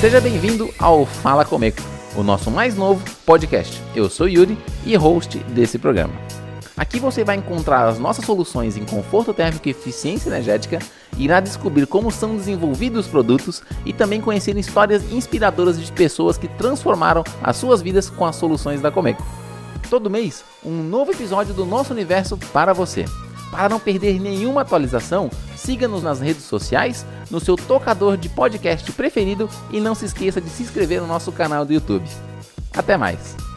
Seja bem-vindo ao Fala Comeco, o nosso mais novo podcast. Eu sou Yuri e host desse programa. Aqui você vai encontrar as nossas soluções em conforto térmico e eficiência energética, irá descobrir como são desenvolvidos os produtos e também conhecer histórias inspiradoras de pessoas que transformaram as suas vidas com as soluções da Comeco. Todo mês, um novo episódio do nosso universo para você. Para não perder nenhuma atualização, siga-nos nas redes sociais, no seu tocador de podcast preferido e não se esqueça de se inscrever no nosso canal do YouTube. Até mais!